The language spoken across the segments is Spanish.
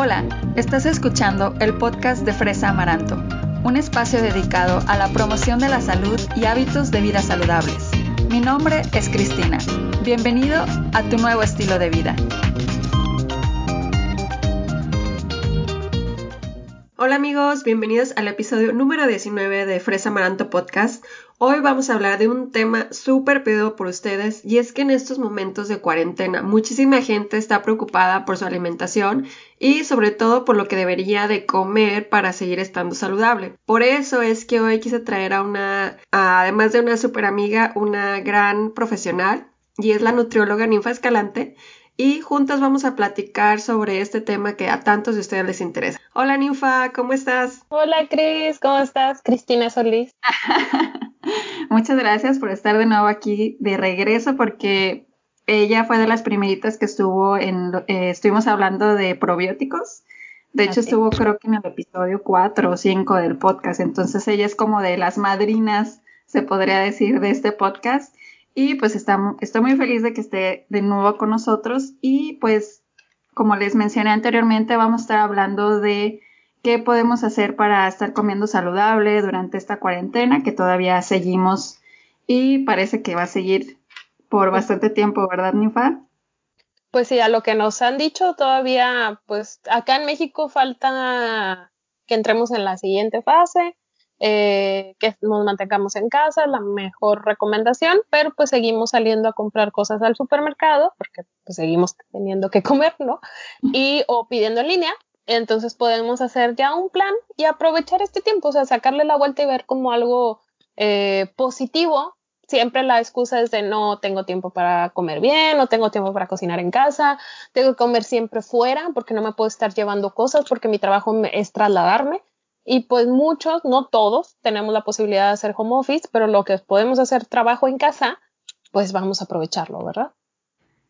Hola, estás escuchando el podcast de Fresa Amaranto, un espacio dedicado a la promoción de la salud y hábitos de vida saludables. Mi nombre es Cristina. Bienvenido a tu nuevo estilo de vida. Hola amigos, bienvenidos al episodio número 19 de Fresa Amaranto Podcast. Hoy vamos a hablar de un tema súper pedido por ustedes y es que en estos momentos de cuarentena muchísima gente está preocupada por su alimentación y sobre todo por lo que debería de comer para seguir estando saludable. Por eso es que hoy quise traer a una, además de una súper amiga, una gran profesional y es la nutrióloga Ninfa Escalante y juntas vamos a platicar sobre este tema que a tantos de ustedes les interesa. Hola Ninfa, ¿cómo estás? Hola Cris, ¿cómo estás? Cristina Solís. Muchas gracias por estar de nuevo aquí de regreso porque ella fue de las primeritas que estuvo en, eh, estuvimos hablando de probióticos. De hecho, estuvo creo que en el episodio 4 o 5 del podcast. Entonces ella es como de las madrinas, se podría decir, de este podcast. Y pues estamos, estoy muy feliz de que esté de nuevo con nosotros. Y pues como les mencioné anteriormente vamos a estar hablando de qué podemos hacer para estar comiendo saludable durante esta cuarentena que todavía seguimos. Y parece que va a seguir por bastante tiempo, ¿verdad, Nifa? Pues sí, a lo que nos han dicho todavía, pues acá en México falta que entremos en la siguiente fase eh, que nos mantengamos en casa, la mejor recomendación, pero pues seguimos saliendo a comprar cosas al supermercado, porque pues seguimos teniendo que comer, ¿no? Y o pidiendo en línea, entonces podemos hacer ya un plan y aprovechar este tiempo, o sea, sacarle la vuelta y ver como algo eh, positivo. Siempre la excusa es de no tengo tiempo para comer bien, no tengo tiempo para cocinar en casa, tengo que comer siempre fuera porque no me puedo estar llevando cosas porque mi trabajo es trasladarme. Y pues muchos, no todos, tenemos la posibilidad de hacer home office, pero lo que podemos hacer trabajo en casa, pues vamos a aprovecharlo, ¿verdad?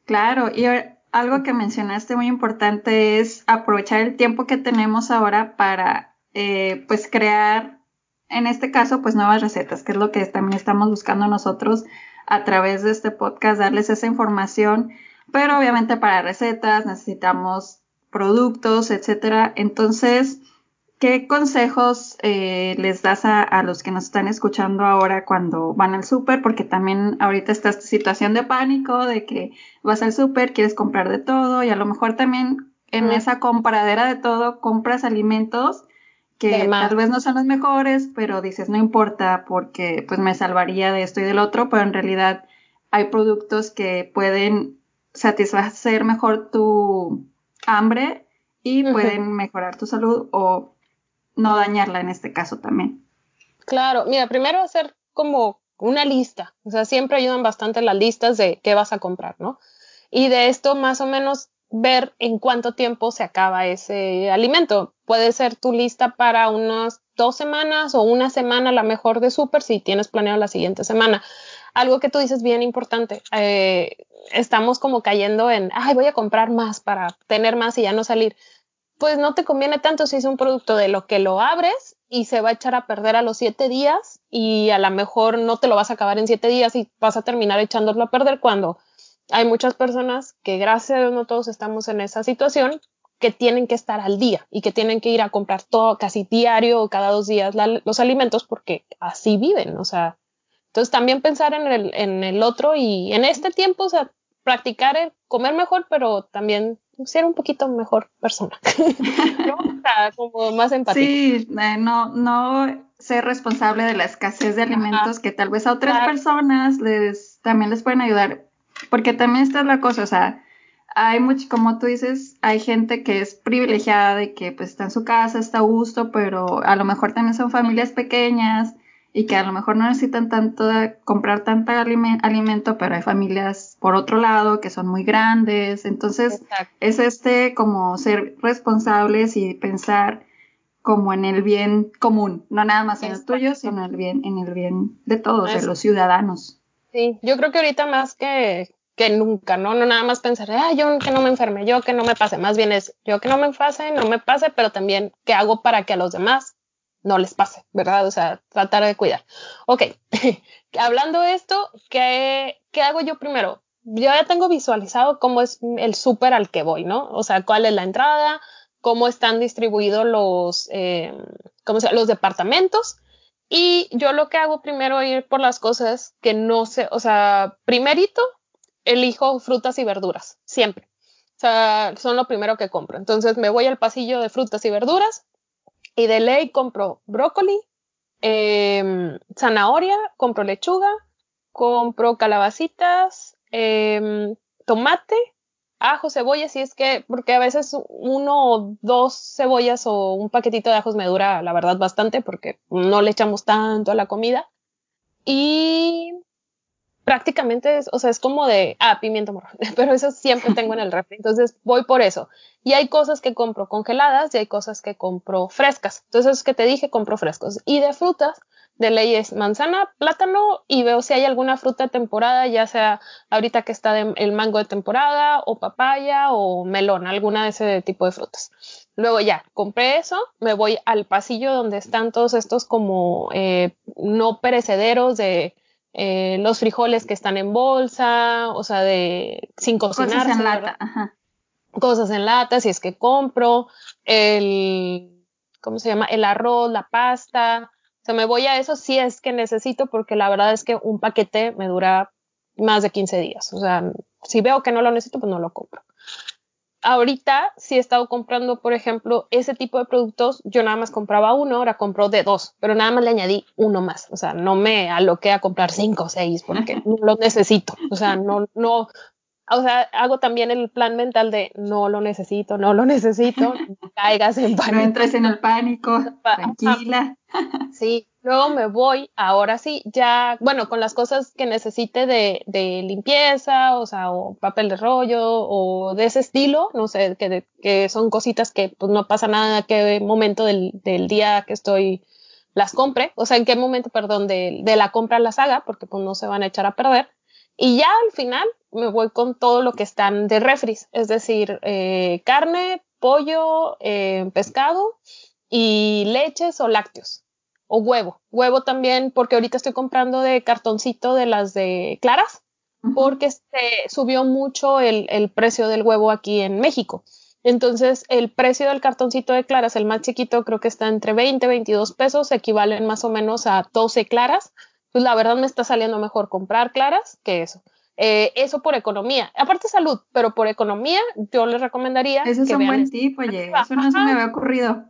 Claro, y algo que mencionaste muy importante es aprovechar el tiempo que tenemos ahora para, eh, pues, crear, en este caso, pues, nuevas recetas, que es lo que también estamos buscando nosotros a través de este podcast, darles esa información, pero obviamente para recetas necesitamos productos, etcétera. Entonces, ¿Qué consejos eh, les das a, los que nos están escuchando ahora cuando van al súper? Porque también ahorita está esta situación de pánico, de que vas al súper, quieres comprar de todo y a lo mejor también en esa compradera de todo compras alimentos que tal vez no son los mejores, pero dices, no importa porque pues me salvaría de esto y del otro, pero en realidad hay productos que pueden satisfacer mejor tu hambre y pueden mejorar tu salud o no dañarla en este caso también. Claro, mira, primero hacer como una lista, o sea, siempre ayudan bastante las listas de qué vas a comprar, ¿no? Y de esto más o menos ver en cuánto tiempo se acaba ese alimento. Puede ser tu lista para unas dos semanas o una semana, la mejor de súper, si tienes planeado la siguiente semana. Algo que tú dices bien importante, eh, estamos como cayendo en, ay, voy a comprar más para tener más y ya no salir pues no te conviene tanto si es un producto de lo que lo abres y se va a echar a perder a los siete días y a lo mejor no te lo vas a acabar en siete días y vas a terminar echándolo a perder cuando hay muchas personas que gracias a Dios no todos estamos en esa situación que tienen que estar al día y que tienen que ir a comprar todo casi diario o cada dos días los alimentos porque así viven, o sea, entonces también pensar en el, en el otro y en este tiempo, o sea, practicar el comer mejor, pero también ser un poquito mejor persona. como más empática. Sí, eh, no, no ser responsable de la escasez de alimentos que tal vez a otras personas les también les pueden ayudar. Porque también esta es la cosa, o sea, hay mucho, como tú dices, hay gente que es privilegiada de que pues está en su casa, está a gusto, pero a lo mejor también son familias pequeñas y que a lo mejor no necesitan tanto comprar tanto alimento, pero hay familias por otro lado que son muy grandes. Entonces, es este como ser responsables y pensar como en el bien común, no nada más en el tuyo, sino en el bien, en el bien de todos, de los ciudadanos. Sí, yo creo que ahorita más que, que nunca, ¿no? No nada más pensar, ah, yo que no me enferme, yo que no me pase, más bien es yo que no me pase, no me pase, pero también qué hago para que a los demás no les pase, ¿verdad? O sea, tratar de cuidar. Ok, hablando de esto, ¿qué, ¿qué hago yo primero? Yo ya tengo visualizado cómo es el súper al que voy, ¿no? O sea, cuál es la entrada, cómo están distribuidos los, eh, ¿cómo se, los departamentos. Y yo lo que hago primero es ir por las cosas que no sé, o sea, primerito elijo frutas y verduras, siempre. O sea, son lo primero que compro. Entonces me voy al pasillo de frutas y verduras y de ley compro brócoli, eh, zanahoria, compro lechuga, compro calabacitas, eh, tomate, ajo, cebolla, si es que, porque a veces uno o dos cebollas o un paquetito de ajos me dura, la verdad, bastante porque no le echamos tanto a la comida. Y prácticamente es, o sea, es como de, ah, pimiento morro, pero eso siempre tengo en el refri, entonces voy por eso. Y hay cosas que compro congeladas y hay cosas que compro frescas. Entonces, es que te dije, compro frescos. Y de frutas, de leyes manzana, plátano y veo si hay alguna fruta de temporada, ya sea ahorita que está el mango de temporada o papaya o melón, alguna de ese tipo de frutas. Luego ya, compré eso, me voy al pasillo donde están todos estos como eh, no perecederos de eh, los frijoles que están en bolsa, o sea, de sin cocinar. Cosas en lata, ajá. Cosas en lata, si es que compro, el, ¿cómo se llama? El arroz, la pasta. O sea, me voy a eso si es que necesito, porque la verdad es que un paquete me dura más de 15 días. O sea, si veo que no lo necesito, pues no lo compro ahorita sí he estado comprando, por ejemplo, ese tipo de productos. Yo nada más compraba uno, ahora compro de dos, pero nada más le añadí uno más. O sea, no me aloqué a comprar cinco o seis porque no lo necesito. O sea, no, no, o sea, hago también el plan mental de no lo necesito, no lo necesito, caigas en pánico. No entres en el pánico, tranquila. Sí, luego me voy, ahora sí, ya, bueno, con las cosas que necesite de, de limpieza, o sea, o papel de rollo, o de ese estilo, no sé, que, que son cositas que pues no pasa nada, qué momento del, del día que estoy las compre, o sea, en qué momento, perdón, de, de la compra las haga, porque pues no se van a echar a perder. Y ya al final me voy con todo lo que están de refris, es decir, eh, carne, pollo, eh, pescado y leches o lácteos o huevo. Huevo también, porque ahorita estoy comprando de cartoncito de las de claras, porque se subió mucho el, el, precio del huevo aquí en México. Entonces, el precio del cartoncito de claras, el más chiquito, creo que está entre 20 y 22 pesos, equivalen más o menos a 12 claras pues la verdad me está saliendo mejor comprar claras que eso. Eh, eso por economía. Aparte salud, pero por economía yo les recomendaría. Ese es un buen tip, oye. Eso no se me había ocurrido.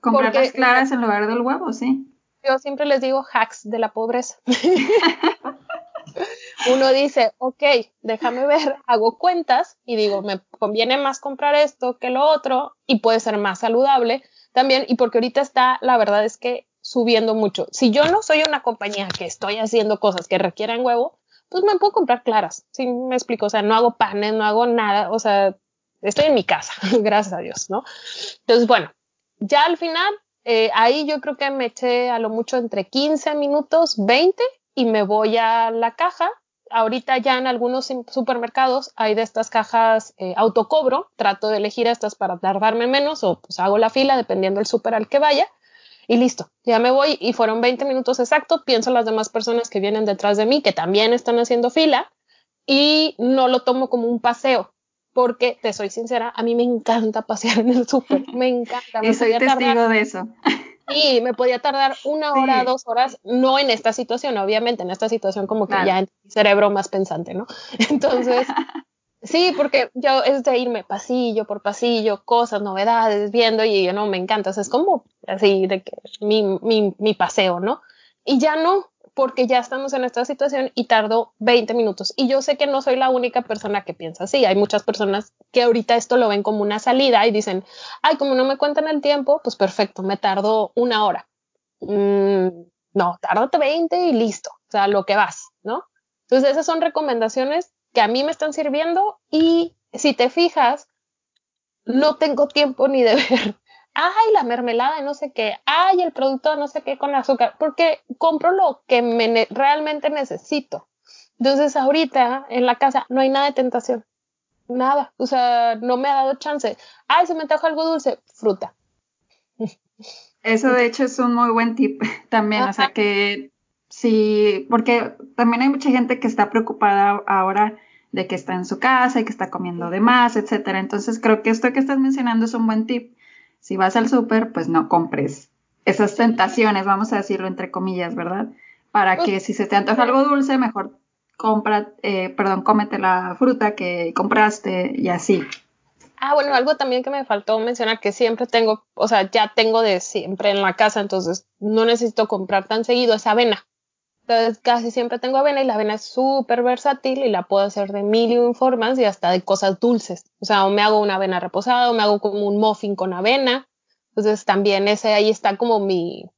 Comprar las claras en lugar del huevo, sí. Yo siempre les digo hacks de la pobreza. Uno dice, ok, déjame ver, hago cuentas y digo, me conviene más comprar esto que lo otro y puede ser más saludable también. Y porque ahorita está, la verdad es que subiendo mucho. Si yo no soy una compañía que estoy haciendo cosas que requieran huevo, pues me puedo comprar claras. Sí, me explico. O sea, no hago panes, no hago nada. O sea, estoy en mi casa, gracias a Dios, ¿no? Entonces, bueno, ya al final, eh, ahí yo creo que me eché a lo mucho entre 15 minutos, 20 y me voy a la caja. Ahorita ya en algunos supermercados hay de estas cajas eh, autocobro. Trato de elegir estas para tardarme menos o pues hago la fila dependiendo del súper al que vaya y listo, ya me voy y fueron 20 minutos exactos, pienso las demás personas que vienen detrás de mí que también están haciendo fila y no lo tomo como un paseo, porque te soy sincera, a mí me encanta pasear en el súper, me encanta. y soy testigo de eso. Y me podía tardar una hora, dos horas, no en esta situación, obviamente, en esta situación como que ya en mi cerebro más pensante, ¿no? Entonces, Sí, porque yo es de irme pasillo por pasillo, cosas, novedades, viendo y yo no me encanta. O sea, es como así de que mi, mi, mi paseo, ¿no? Y ya no, porque ya estamos en esta situación y tardo 20 minutos. Y yo sé que no soy la única persona que piensa así. Hay muchas personas que ahorita esto lo ven como una salida y dicen, ay, como no me cuentan el tiempo, pues perfecto, me tardo una hora. Mm, no, tárdate 20 y listo. O sea, lo que vas, ¿no? Entonces, esas son recomendaciones que a mí me están sirviendo y si te fijas, no tengo tiempo ni de ver, ay, la mermelada y no sé qué, ay, el producto no sé qué con azúcar, porque compro lo que me realmente necesito. Entonces ahorita en la casa no hay nada de tentación, nada, o sea, no me ha dado chance. Ay, se me antoja algo dulce, fruta. Eso de hecho es un muy buen tip también, o sea que Sí, porque también hay mucha gente que está preocupada ahora de que está en su casa y que está comiendo de más, etcétera. Entonces creo que esto que estás mencionando es un buen tip. si vas al súper, pues no compres esas tentaciones, vamos a decirlo entre comillas, ¿verdad? Para que si se te antoja algo dulce, mejor compra, eh, perdón, cómete la fruta que compraste y así. Ah, bueno, algo también que me faltó mencionar que siempre tengo, o sea, ya tengo de siempre en la casa, entonces no necesito comprar tan seguido, es avena. Entonces casi siempre tengo avena y la avena es súper versátil y la puedo hacer de mil y un formas y hasta de cosas dulces. O sea, o me hago una avena reposada o me hago como un muffin con avena. Entonces también ese ahí está como mi,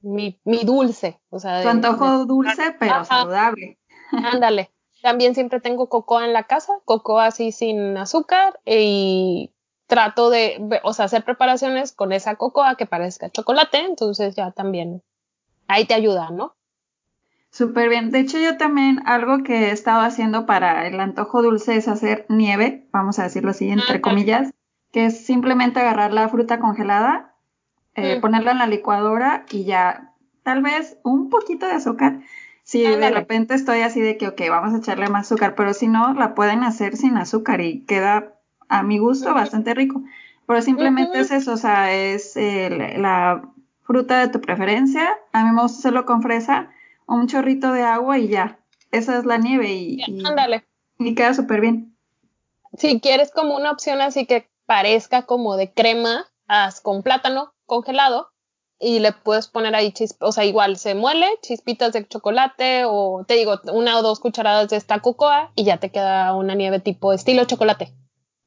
mi, mi dulce. O sea, tu antojo dulce pero saludable. Ándale. También siempre tengo cocoa en la casa, cocoa así sin azúcar y trato de, o sea, hacer preparaciones con esa cocoa que parezca chocolate, entonces ya también ahí te ayuda, ¿no? Súper bien. De hecho, yo también algo que he estado haciendo para el antojo dulce es hacer nieve, vamos a decirlo así, entre comillas, que es simplemente agarrar la fruta congelada, eh, ponerla en la licuadora y ya tal vez un poquito de azúcar si de repente estoy así de que, ok, vamos a echarle más azúcar, pero si no, la pueden hacer sin azúcar y queda a mi gusto bastante rico. Pero simplemente es eso, o sea, es la fruta de tu preferencia. A mí me gusta hacerlo con fresa, un chorrito de agua y ya. Esa es la nieve y, y, queda súper bien. Si quieres como una opción así que parezca como de crema, haz con plátano congelado y le puedes poner ahí chispas, o sea, igual se muele, chispitas de chocolate o te digo, una o dos cucharadas de esta cocoa y ya te queda una nieve tipo estilo chocolate.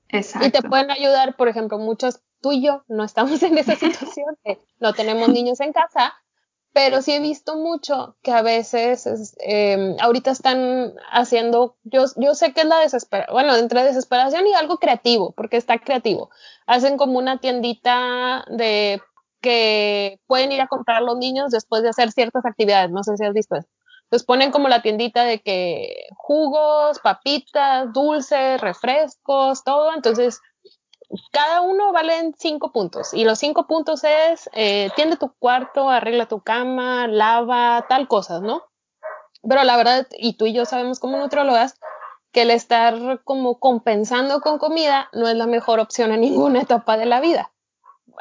Exacto. Y te pueden ayudar, por ejemplo, muchos, tú y yo no estamos en esa situación, no tenemos niños en casa, pero sí he visto mucho que a veces, eh, ahorita están haciendo, yo, yo sé que es la desesperación, bueno, entre desesperación y algo creativo, porque está creativo. Hacen como una tiendita de que pueden ir a comprar los niños después de hacer ciertas actividades. No sé si has visto. Entonces ponen como la tiendita de que jugos, papitas, dulces, refrescos, todo. Entonces, cada uno vale cinco puntos. Y los cinco puntos es, eh, tiende tu cuarto, arregla tu cama, lava, tal cosas, ¿no? Pero la verdad, y tú y yo sabemos como nutrólogas, que el estar como compensando con comida no es la mejor opción en ninguna etapa de la vida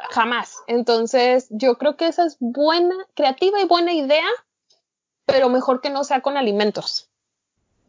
jamás. Entonces, yo creo que esa es buena, creativa y buena idea, pero mejor que no sea con alimentos.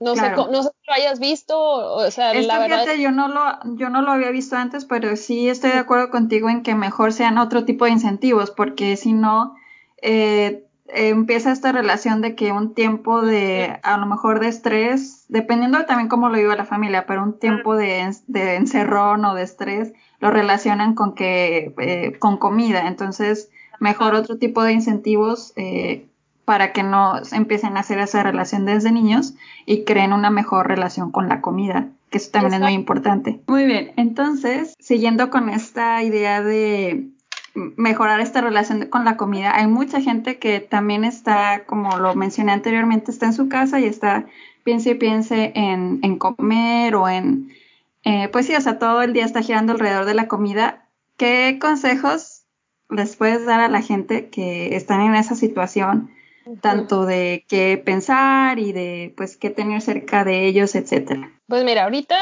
No, sé, no sé si lo hayas visto, o sea, la verdad... yo no, lo, yo no lo había visto antes, pero sí estoy de acuerdo contigo en que mejor sean otro tipo de incentivos, porque si no, eh, empieza esta relación de que un tiempo de, a lo mejor de estrés, dependiendo también cómo lo viva la familia, pero un tiempo de, de encerrón o de estrés, lo relacionan con que eh, con comida. Entonces mejor otro tipo de incentivos eh, para que no empiecen a hacer esa relación desde niños y creen una mejor relación con la comida que eso también es muy importante muy bien entonces siguiendo con esta idea de mejorar esta relación con la comida. Hay mucha gente que también está, como lo mencioné anteriormente, está en su casa y está, piense y piense en, en comer o en eh, pues sí, o sea, todo el día está girando alrededor de la comida. ¿Qué consejos les puedes dar a la gente que están en esa situación, tanto de qué pensar y de pues qué tener cerca de ellos, etcétera? Pues mira, ahorita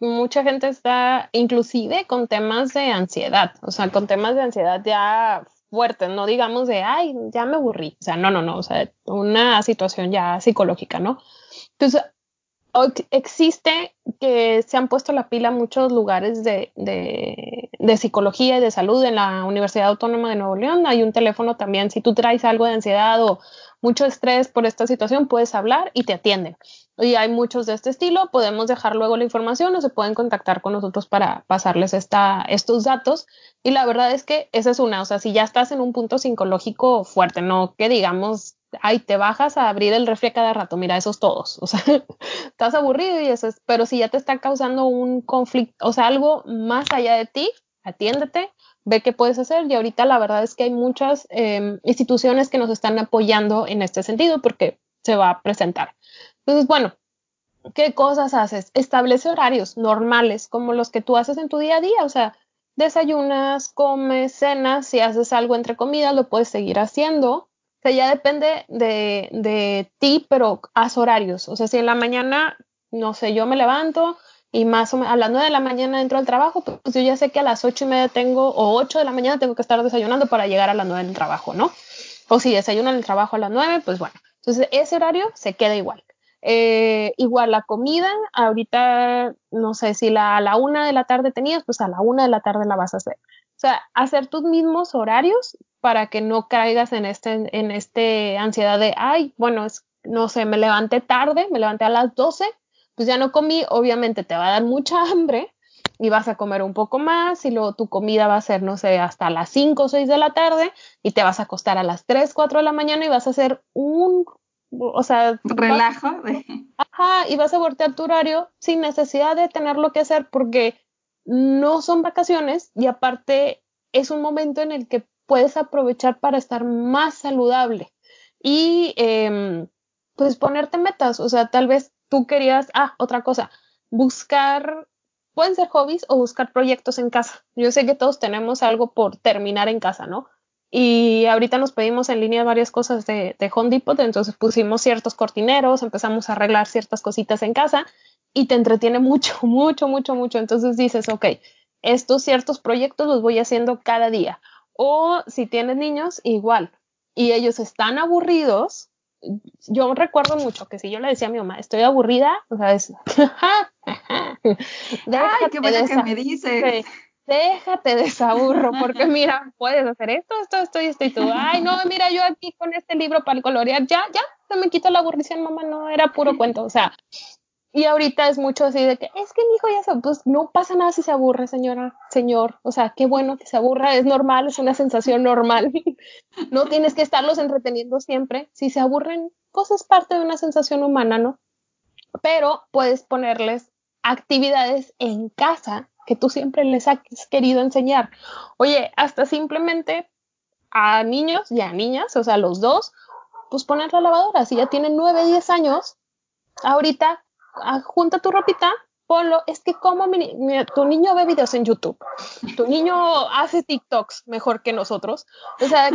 mucha gente está inclusive con temas de ansiedad, o sea, con temas de ansiedad ya fuertes, no digamos de, ay, ya me aburrí, o sea, no, no, no, o sea, una situación ya psicológica, ¿no? Entonces, existe que se han puesto la pila muchos lugares de, de, psicología y de salud en la Universidad Autónoma de Nuevo León. Hay un teléfono también. Si tú traes algo de ansiedad o mucho estrés por esta situación, puedes hablar y te atienden. Y hay muchos de este estilo. Podemos dejar luego la información o se pueden contactar con nosotros para pasarles esta, estos datos. Y la verdad es que esa es una. O sea, si ya estás en un punto psicológico fuerte, no que digamos ay, te bajas a abrir el refri cada rato, mira, esos todos, o sea, estás aburrido y eso es, pero si ya te está causando un conflicto, o sea, algo más allá de ti, atiéndete, ve qué puedes hacer y ahorita la verdad es que hay muchas em, instituciones que nos están apoyando en este sentido porque se va a presentar. Entonces, bueno, ¿qué cosas haces? Establece horarios normales como los que tú haces en tu día a día, o sea, desayunas, comes, cenas, si haces algo entre comidas, lo puedes seguir haciendo sea, ya depende de, de ti, pero haz horarios. O sea, si en la mañana, no sé, yo me levanto y más o menos a las 9 de la mañana entro al trabajo, pues yo ya sé que a las ocho y media tengo, o 8 de la mañana tengo que estar desayunando para llegar a las 9 del trabajo, ¿no? O si desayuno en el trabajo a las 9, pues bueno. Entonces ese horario se queda igual. Eh, igual la comida, ahorita no sé si la, a la una de la tarde tenías, pues a la una de la tarde la vas a hacer. O sea, hacer tus mismos horarios para que no caigas en este, en este ansiedad de, ay, bueno, es, no sé, me levanté tarde, me levanté a las 12, pues ya no comí, obviamente te va a dar mucha hambre y vas a comer un poco más y luego tu comida va a ser, no sé, hasta las 5 o 6 de la tarde y te vas a acostar a las 3, 4 de la mañana y vas a hacer un, o sea, relajo. Ajá, y vas a voltear tu horario sin necesidad de tenerlo que hacer porque no son vacaciones y aparte es un momento en el que puedes aprovechar para estar más saludable y eh, pues ponerte metas, o sea, tal vez tú querías, ah, otra cosa, buscar, pueden ser hobbies o buscar proyectos en casa. Yo sé que todos tenemos algo por terminar en casa, ¿no? Y ahorita nos pedimos en línea varias cosas de, de Home Depot, entonces pusimos ciertos cortineros, empezamos a arreglar ciertas cositas en casa y te entretiene mucho, mucho, mucho, mucho. Entonces dices, ok, estos ciertos proyectos los voy haciendo cada día. O si tienes niños, igual. Y ellos están aburridos, yo recuerdo mucho que si yo le decía a mi mamá, estoy aburrida, o sea, es, Ay, qué bueno que me dices. Déjate desaburro, porque mira, puedes hacer esto, esto, esto y esto, y tú, ay, no, mira, yo aquí con este libro para colorear, ya, ya, se me quita la aburrición, mamá, no, era puro cuento, o sea, y ahorita es mucho así de que es que mi hijo ya se, pues no pasa nada si se aburre, señora, señor. O sea, qué bueno que se aburra, es normal, es una sensación normal. no tienes que estarlos entreteniendo siempre. Si se aburren, pues es parte de una sensación humana, ¿no? Pero puedes ponerles actividades en casa que tú siempre les has querido enseñar. Oye, hasta simplemente a niños y a niñas, o sea, los dos, pues poner la lavadora. Si ya tienen 9, 10 años, ahorita junta tu ropita, ponlo. Es que como tu niño ve videos en YouTube, tu niño hace TikToks mejor que nosotros. O sea,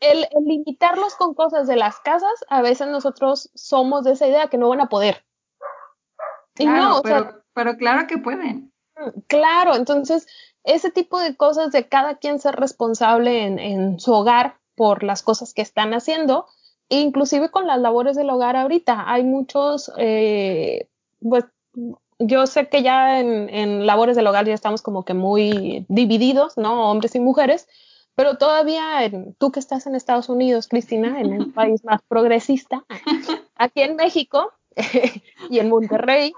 el, limitarlos con cosas de las casas, a veces nosotros somos de esa idea que no van a poder. no, pero, pero claro que pueden. Claro, entonces ese tipo de cosas de cada quien ser responsable en, en su hogar por las cosas que están haciendo, inclusive con las labores del hogar ahorita. Hay muchos eh, pues yo sé que ya en, labores del hogar ya estamos como que muy divididos, ¿no? Hombres y mujeres, pero todavía tú que estás en Estados Unidos, Cristina, en un país más progresista, aquí en México y en Monterrey,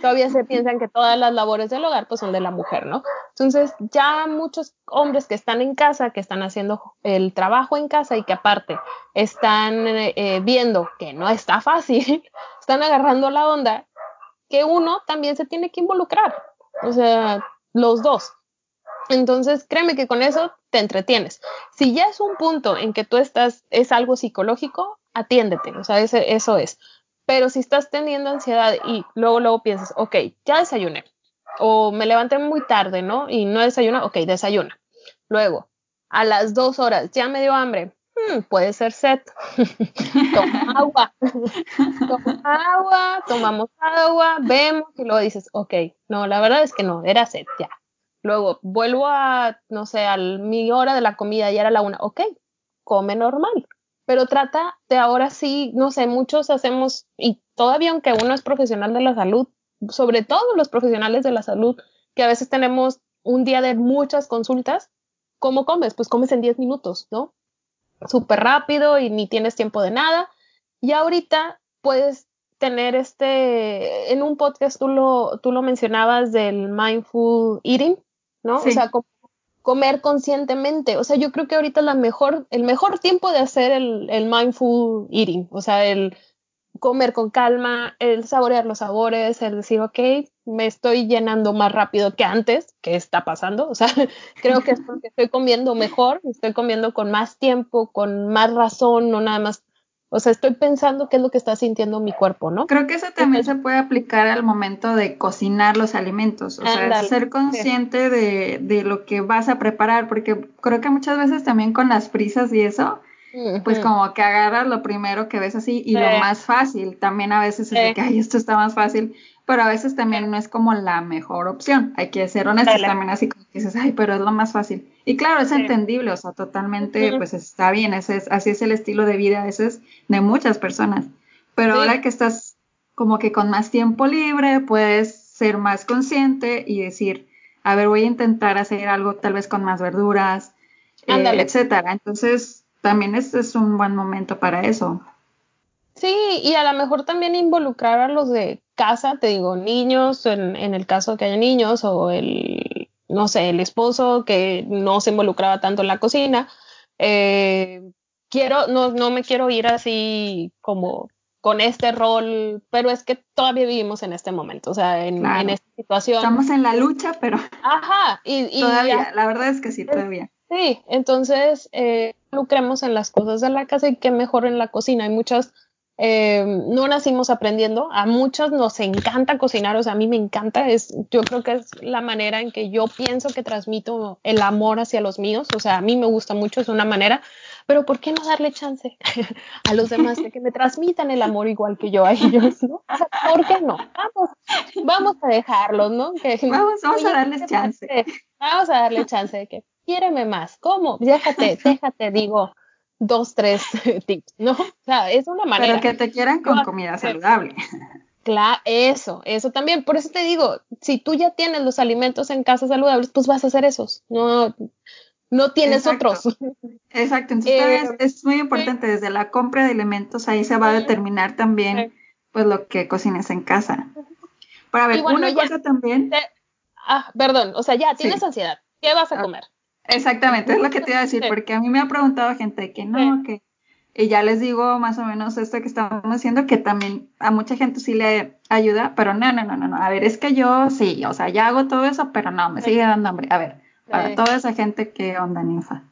todavía se piensan que todas las labores del hogar pues son de la mujer, ¿no? Entonces ya muchos hombres que están en casa, que están haciendo el trabajo en casa y que aparte están eh, viendo que no está fácil, están agarrando la onda que uno también se tiene que involucrar, o sea, los dos. Entonces, créeme que con eso te entretienes. Si ya es un punto en que tú estás, es algo psicológico, atiéndete, o sea, eso es. Pero si estás teniendo ansiedad y luego, luego piensas, ok, ya desayuné, o me levanté muy tarde, ¿no? Y no desayuno, ok, desayuna. Luego, a las dos horas, ya me dio hambre, Hmm, puede ser sed. Toma agua. Toma agua, tomamos agua, vemos y luego dices, ok, no, la verdad es que no, era sed, ya. Luego vuelvo a, no sé, a mi hora de la comida, ya era la una, ok, come normal. Pero trata de ahora sí, no sé, muchos hacemos, y todavía aunque uno es profesional de la salud, sobre todo los profesionales de la salud, que a veces tenemos un día de muchas consultas, ¿cómo comes? Pues comes en 10 minutos, ¿no? Súper rápido y ni tienes tiempo de nada. Y ahorita puedes tener este, en un podcast tú lo, tú lo mencionabas del mindful eating, ¿no? O sea, comer conscientemente. O sea, yo creo que ahorita la mejor, el mejor tiempo de hacer el, el mindful eating, o sea, el comer con calma, el saborear los sabores, el decir, ok, me estoy llenando más rápido que antes, ¿qué está pasando? O sea, creo que es porque estoy comiendo mejor, estoy comiendo con más tiempo, con más razón, no nada más. O sea, estoy pensando qué es lo que está sintiendo mi cuerpo, ¿no? Creo que eso también se puede aplicar al momento de cocinar los alimentos, o sea, ser consciente de, de lo que vas a preparar, porque creo que muchas veces también con las prisas y eso, pues como que agarras lo primero que ves así y lo más fácil. También a veces es de que, ay, esto está más fácil. pero a veces también no es como la mejor opción. Hay que ser honestos también, así como que dices, ay, pero es lo más fácil. Y claro, es entendible, o sea, totalmente, pues está bien, ese es, así es el estilo de vida a veces de muchas personas. Pero ahora que estás como que con más tiempo libre, puedes ser más consciente y decir, a ver, voy a intentar hacer algo tal vez con más verduras, eh, etcétera. Entonces, también este es un buen momento para eso. Sí, y a lo mejor también involucrar a los de casa, te digo, niños, en, en el caso que haya niños, o el, no sé, el esposo que no se involucraba tanto en la cocina. Eh, quiero, no, no me quiero ir así como con este rol, pero es que todavía vivimos en este momento, o sea, en, esta situación. Estamos en la lucha, pero. Ajá, y. todavía, la verdad es que sí, todavía. Sí, entonces, eh, lucremos en las cosas de la casa y qué mejor en la cocina. Hay muchas eh, no nacimos aprendiendo, a muchas nos encanta cocinar, o sea, a mí me encanta, es, yo creo que es la manera en que yo pienso que transmito el amor hacia los míos, o sea, a mí me gusta mucho, es una manera, pero ¿por qué no darle chance a los demás de que me transmitan el amor igual que yo a ellos, ¿no? ¿Por qué no? Vamos, vamos a dejarlos, ¿no? vamos, vamos a darles chance. Vamos a darle chance de que quiéreme más, ¿cómo? Déjate, déjate, digo, dos, tres tips, ¿no? O sea, es una manera. Pero que te quieran con comida saludable. Claro, eso, eso también. Por eso te digo, si tú ya tienes los alimentos en casa saludables, pues vas a hacer esos. No, no tienes otros. Exacto, entonces eh, es muy importante desde la compra de alimentos, ahí se va a determinar también pues lo que cocines en casa. Para ver, una cosa también. ah, perdón, o sea, ya tienes ansiedad. ¿Qué vas a ah, comer? Exactamente, es lo que te iba a decir, porque a mí me ha preguntado gente que no, que y ya les digo más o menos esto que estamos haciendo, que también a mucha gente sí le ayuda, pero no, no, no, no, no. A ver, es que yo sí, o sea, ya hago todo eso, pero no, me sigue dando hambre. A ver, para toda esa gente, ¿qué onda, ninfa?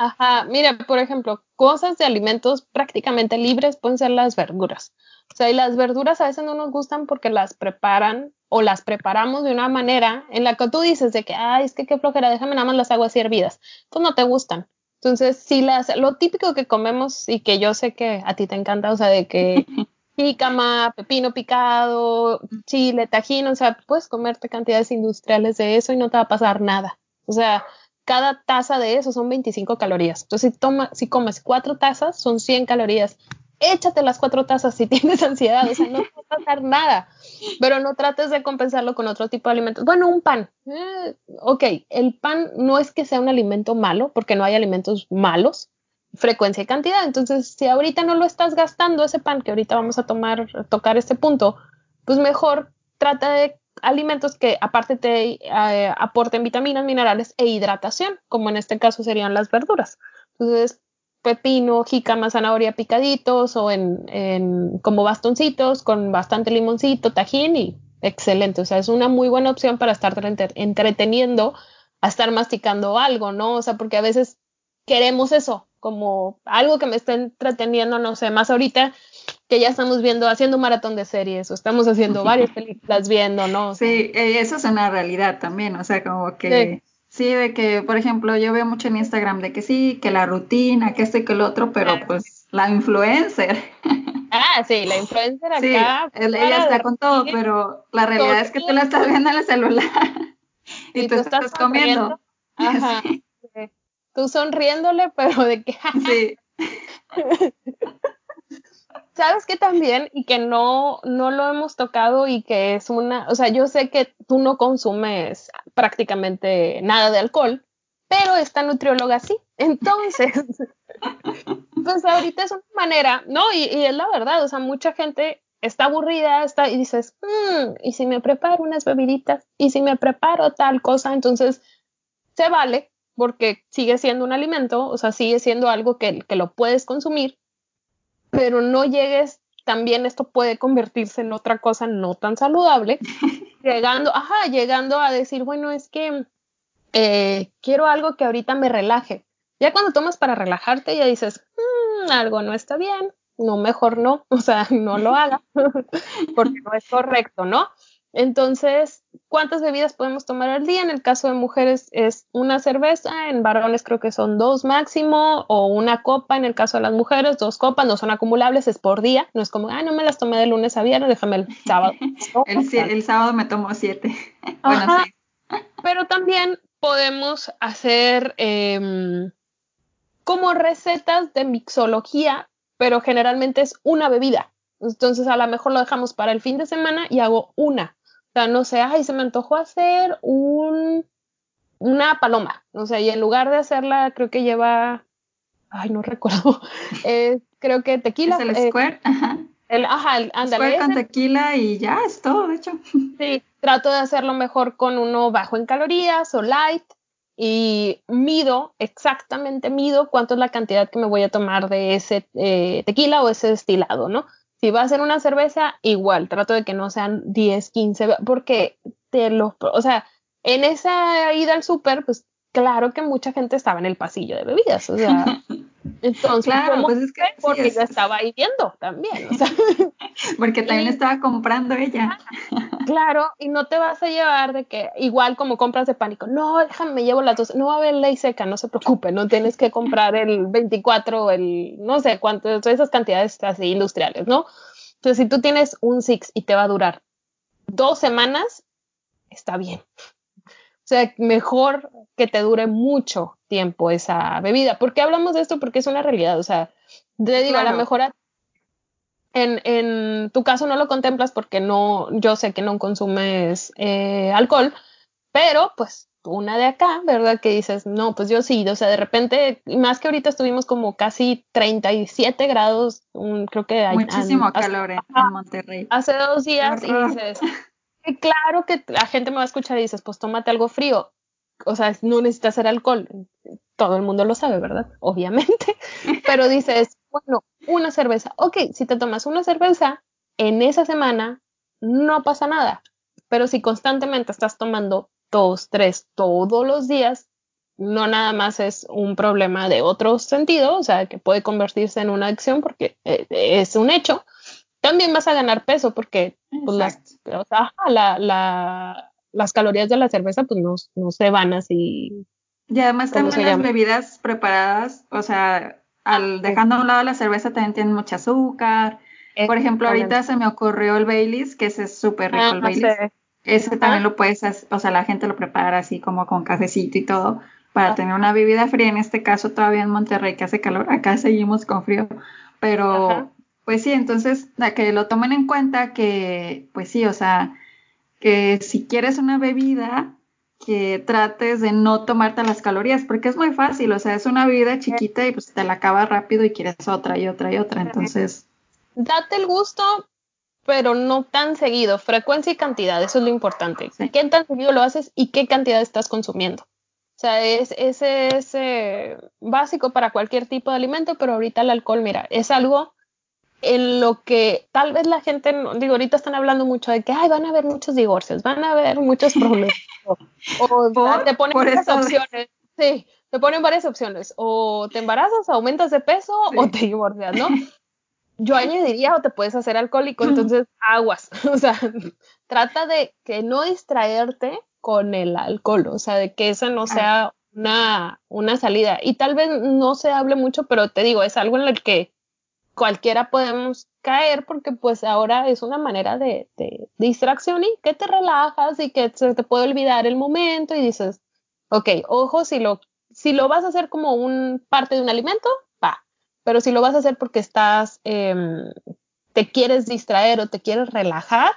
Ajá, mira, por ejemplo, cosas de alimentos prácticamente libres pueden ser las verduras. O sea, y las verduras a veces no nos gustan porque las preparan o las preparamos de una manera en la que tú dices de que, ay, es que qué flojera, déjame nada más las aguas hervidas. Pues no te gustan. Entonces, si las, lo típico que comemos y que yo sé que a ti te encanta, o sea, de que jícama, pepino picado, chile, tajín, o sea, puedes comerte cantidades industriales de eso y no te va a pasar nada. O sea, cada taza de eso son 25 calorías. Entonces, si, toma, si comes cuatro tazas, son 100 calorías. Échate las cuatro tazas si tienes ansiedad, o sea, no te va a pasar nada. Pero no trates de compensarlo con otro tipo de alimentos. Bueno, un pan. Eh, ok, el pan no es que sea un alimento malo, porque no hay alimentos malos, frecuencia y cantidad. Entonces, si ahorita no lo estás gastando ese pan, que ahorita vamos a tomar, tocar este punto, pues mejor trata de alimentos que aparte te eh, aporten vitaminas, minerales e hidratación, como en este caso serían las verduras. Entonces, pepino, jícama, zanahoria picaditos o en, en, como bastoncitos con bastante limoncito, tajín y excelente. O sea, es una muy buena opción para estar entreteniendo a estar masticando algo, ¿no? O sea, porque a veces queremos eso, como algo que me esté entreteniendo, no sé, más ahorita que ya estamos viendo, haciendo un maratón de series o estamos haciendo varias películas viendo, ¿no? sí, eh, eso es una realidad también, o sea, como que sí. De que, por ejemplo, yo veo mucho en Instagram de que sí, que la rutina, que esto y que el otro, pero pues la influencer. Ah, sí, la influencer acá. Sí, ella está con todo, pero la realidad es que tú la estás viendo en el celular y, tú, estás, comiendo. Ajá. Tú sonriéndole, pero de que... sí. Sabes que también y que no, no lo hemos tocado y que es una, o sea, yo sé que tú no consumes prácticamente nada de alcohol, pero esta nutrióloga sí. Entonces, pues ahorita es una manera, ¿no? Y, es la verdad, o sea, mucha gente está aburrida, está y dices, mm, y si me preparo unas bebiditas, y si me preparo tal cosa, entonces se vale porque sigue siendo un alimento, o sea, sigue siendo algo que, que lo puedes consumir, pero no llegues, también esto puede convertirse en otra cosa no tan saludable, llegando, ajá, llegando a decir, bueno, es que eh, quiero algo que ahorita me relaje. Ya cuando tomas para relajarte, ya dices, mm, algo no está bien, no, mejor no, o sea, no lo haga, porque no es correcto, ¿no? Entonces, ¿cuántas bebidas podemos tomar al día? En el caso de mujeres es una cerveza, en varones creo que son dos máximo, o una copa, en el caso de las mujeres, dos copas, no son acumulables, es por día, no es como, ah, no me las tomé de lunes a viernes, déjame el sábado. el, sábado me tomo siete. bueno, sí. Pero también podemos hacer em, como recetas de mixología, pero generalmente es una bebida. Entonces a lo mejor lo dejamos para el fin de semana y hago una. O sea, no sé, ay, se me antojó hacer un, una paloma. O sea, y en lugar de hacerla, creo que lleva, ay, no recuerdo, eh, creo que tequila. ¿Es el eh, square? Ajá. El, ajá, el, Square con tequila y ya es todo, de hecho. Sí, trato de hacerlo mejor con uno bajo en calorías o light y mido, exactamente mido cuánto es la cantidad que me voy a tomar de ese eh, tequila o ese destilado, ¿no? Si va a ser una cerveza, igual, trato de que no sean 10, 15, porque te lo, o sea, en esa ida al súper, pues claro que mucha gente estaba en el pasillo de bebidas, o sea, entonces, claro, pues es que porque yo estaba ahí viendo también, o sea, porque también estaba comprando ella. Claro, y no te vas a llevar de que igual como compras de pánico, no, déjame, me llevo las dos, no va a haber ley seca, no se preocupe, no tienes que comprar el 24, el no sé cuántas, esas cantidades así industriales, ¿no? Entonces, si tú tienes un Six y te va a durar dos semanas, está bien. O sea, mejor que te dure mucho tiempo esa bebida. ¿Por qué hablamos de esto? Porque es una realidad. O sea, te digo, a lo mejor en, en, tu caso no lo contemplas porque no, yo sé que no consumes eh, alcohol, pero pues una de acá, ¿verdad? Que dices, no, pues yo sí, o sea, de repente, más que ahorita estuvimos como casi 37 grados, creo que hay... Muchísimo calor en, Monterrey. Hace dos días y dices, claro que la gente me va a escuchar y dices, pues tómate algo frío. O sea, no necesitas hacer alcohol. Todo el mundo lo sabe, ¿verdad? Obviamente. Pero dices, bueno, una cerveza. Ok, si te tomas una cerveza en esa semana, no pasa nada. Pero si constantemente estás tomando dos, tres todos los días, no nada más es un problema de otro sentido, o sea, que puede convertirse en una adicción porque eh, es un hecho, también vas a ganar peso porque pues, las, o sea, la, la, las calorías de la cerveza pues no, no se van así. Y además también las bebidas preparadas, o sea, al dejando a un lado la cerveza también tienen mucho azúcar. Por ejemplo, ahorita se me ocurrió el Baileys, que ese es súper rico el Baileys. Ese también lo puedes, o sea, la gente lo prepara así como con cafecito y todo para tener una bebida fría. En este caso todavía en Monterrey que hace calor, acá seguimos con frío, pero pues sí, entonces, a que lo tomen en cuenta que, pues sí, o sea, que si quieres una bebida, que trates de no tomarte las calorías, porque es muy fácil, o sea, es una bebida chiquita y pues te la acabas rápido y quieres otra y otra y otra, entonces... Date el gusto, pero no tan seguido, frecuencia y cantidad, eso es lo importante. ¿Qué tan seguido lo haces y qué cantidad estás consumiendo? O sea, es, ese es eh, básico para cualquier tipo de alimento, pero ahorita el alcohol, mira, es algo en lo que tal vez la gente, digo, ahorita están hablando mucho de que, ay, van a haber muchos divorcios, van a haber muchos problemas. o, te ponen varias opciones. Sí, te ponen varias opciones. O te embarazas, aumentas de peso o te divorcias, ¿no? Yo añadiría o te puedes hacer alcohólico, entonces aguas. O sea, trata de que no distraerte con el alcohol, o sea, de que esa no ah. sea una, una salida. Y tal vez no se hable mucho, pero te digo, es algo en el que cualquiera podemos caer porque pues ahora es una manera de, distracción y que te relajas y que se te puede olvidar el momento y dices, ok, ojo, si lo, si lo vas a hacer como un parte de un alimento, va, pero si lo vas a hacer porque estás, em, te quieres distraer o te quieres relajar.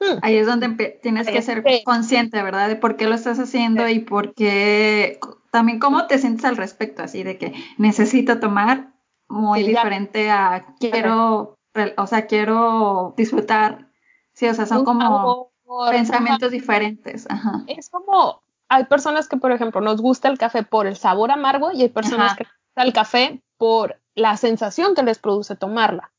Hmm. Ahí es donde tienes que ser consciente, ¿verdad? De por qué lo estás haciendo y por qué, también cómo te sientes al respecto, así de que necesito tomar muy diferente a quiero, o sea, quiero disfrutar. Sí, o sea, son como pensamientos diferentes. Es como, hay personas que, por ejemplo, nos gusta el café por el sabor amargo y hay personas que les gusta el café por la sensación que les produce tomarla.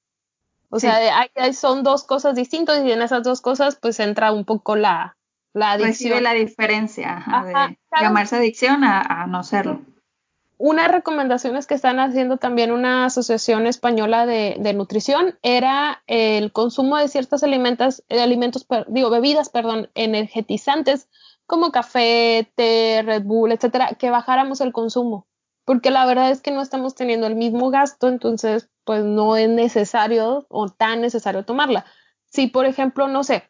O sea, hay, son dos cosas distintas y en esas dos cosas pues entra un poco la, la adicción. Recibe la diferencia de llamarse adicción a, a no serlo una recomendación es que están haciendo también una asociación española de, nutrición. Era el consumo de ciertos alimentos, alimentos digo, bebidas, perdón, energetizantes como café, té, Red Bull, etcétera, que bajáramos el consumo, porque la verdad es que no estamos teniendo el mismo gasto, entonces pues no es necesario o tan necesario tomarla. Si por ejemplo, no sé,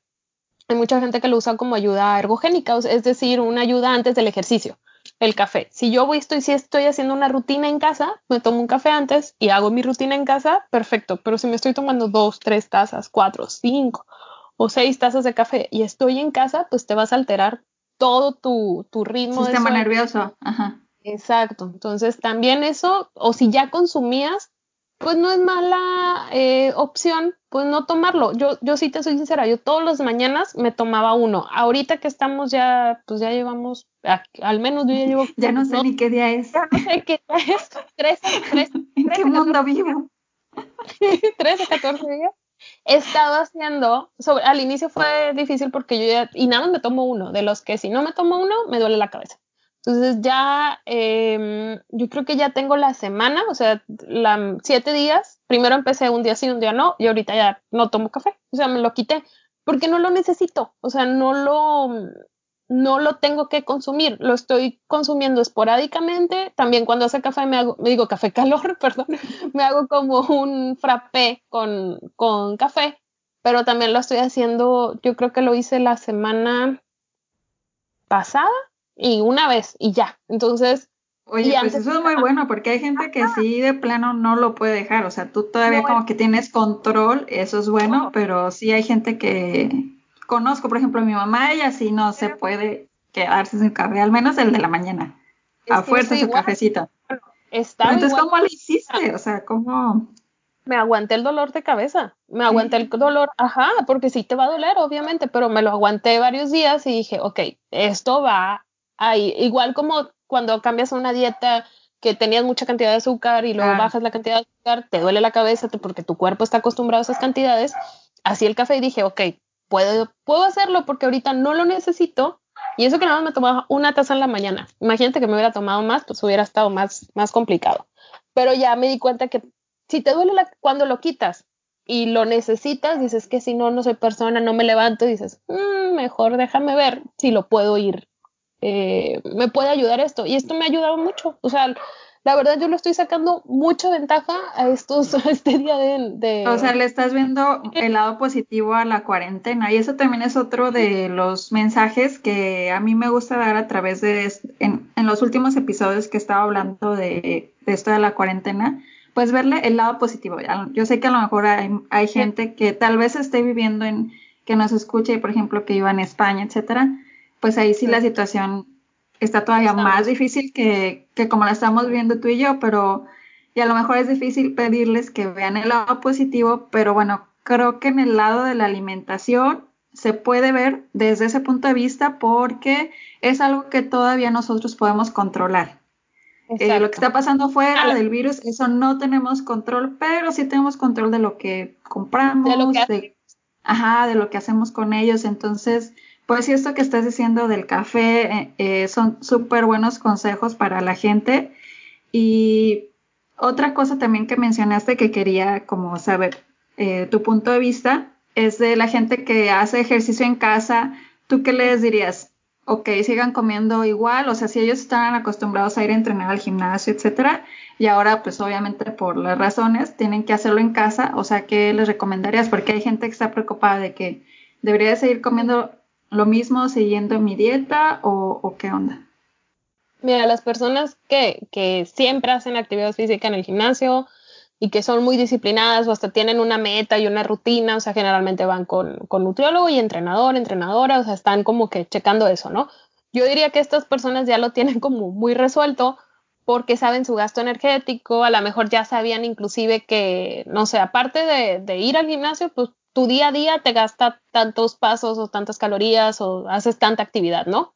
hay mucha gente que lo usa como ayuda ergogénica, es decir, una ayuda antes del ejercicio, el café. Si yo voy, estoy, si estoy haciendo una rutina en casa, me tomo un café antes y hago mi rutina en casa, perfecto, pero si me estoy tomando dos, tres tazas, cuatro, cinco o seis tazas de café y estoy en casa, pues te vas a alterar todo tu, tu ritmo. Sistema nervioso, ajá. Exacto. Entonces, también eso, o si ya consumías, pues no es mala eh, opción, pues no tomarlo. Yo, yo sí te soy sincera, yo todas las mañanas me tomaba uno. Ahorita que estamos ya, pues ya llevamos, al menos yo ya llevo. ya no sé ni qué día es. Ya no sé qué día es. Tres, tres, ¿En qué mundo vivo? 13, 14 días he estado haciendo, sobre, al inicio fue difícil porque yo ya, y nada más me tomo uno, de los que si no me tomo uno, me duele la cabeza. Entonces ya, eh, yo creo que ya tengo la semana, o sea, la, siete días. Primero empecé un día sí, un día no, y ahorita ya no tomo café. O sea, me lo quité porque no lo necesito. O sea, no lo, no lo tengo que consumir, lo estoy consumiendo esporádicamente. También cuando hace café me hago, me digo café calor, perdón, me hago como un frappé con, con café, pero también lo estoy haciendo, yo creo que lo hice la semana pasada y una vez y ya. Entonces, Oye, pues eso es muy bueno porque hay gente que sí de plano no lo puede dejar, o sea, tú todavía como que tienes control, eso es bueno, pero sí hay gente que conozco, por ejemplo, mi mamá, ella sí no se puede quedarse sin café, al menos el de la mañana. a fuerza su cafecito. Entonces, ¿cómo lo hiciste? O sea, ¿cómo? Me aguanté el dolor de cabeza, me aguanté el dolor, ajá, porque sí te va a doler, obviamente, pero me lo aguanté varios días y dije, ok, esto va Igual como cuando cambias una dieta que tenías mucha cantidad de azúcar y luego bajas la cantidad de azúcar, te duele la cabeza porque tu cuerpo está acostumbrado a esas cantidades. Así el café y dije, ok, puedo, puedo hacerlo porque ahorita no lo necesito. Y eso que nada más me tomaba una taza en la mañana. Imagínate que me hubiera tomado más, pues hubiera estado más, más complicado. Pero ya me di cuenta que si te duele cuando lo quitas y lo necesitas, dices que si no, no soy persona, no me levanto, dices, mm, mejor déjame ver si lo puedo ir, eh, me puede ayudar esto. Y esto me ha ayudado mucho. O sea, la verdad yo lo estoy sacando mucha ventaja a estos a este día de, O sea, le estás viendo el lado positivo a la cuarentena y eso también es otro de los mensajes que a mí me gusta dar a través de en, en los últimos episodios que estaba hablando de, de, esto de la cuarentena, pues verle el lado positivo. Yo sé que a lo mejor hay, hay gente que tal vez esté viviendo en que nos escuche, por ejemplo, que iba en España, etcétera, pues ahí sí la situación está todavía más difícil que, que, como la estamos viendo tú y yo, pero y a lo mejor es difícil pedirles que vean el lado positivo, pero bueno, creo que en el lado de la alimentación se puede ver desde ese punto de vista porque es algo que todavía nosotros podemos controlar. Eh, lo que está pasando fuera del virus, eso no tenemos control, pero sí tenemos control de lo que compramos, de lo que, ajá, de lo que hacemos con ellos. Entonces, pues esto que estás diciendo del café eh, eh, son súper buenos consejos para la gente. Y otra cosa también que mencionaste que quería como saber eh, tu punto de vista es de la gente que hace ejercicio en casa. ¿Tú qué les dirías? Ok, sigan comiendo igual, o sea, si ellos están acostumbrados a ir a entrenar al gimnasio, etcétera, y ahora, pues obviamente por las razones, tienen que hacerlo en casa, o sea, ¿qué les recomendarías? Porque hay gente que está preocupada de que debería seguir comiendo lo mismo siguiendo mi dieta o, qué onda? Mira, las personas que, que, siempre hacen actividad física en el gimnasio y que son muy disciplinadas o hasta tienen una meta y una rutina, o sea, generalmente van con, con nutriólogo y entrenador, entrenadora, o sea, están como que checando eso, ¿no? Yo diría que estas personas ya lo tienen como muy resuelto porque saben su gasto energético, a lo mejor ya sabían inclusive que, no sé, aparte de, de ir al gimnasio, pues tu día a día te gasta tantos pasos o tantas calorías o haces tanta actividad, ¿no?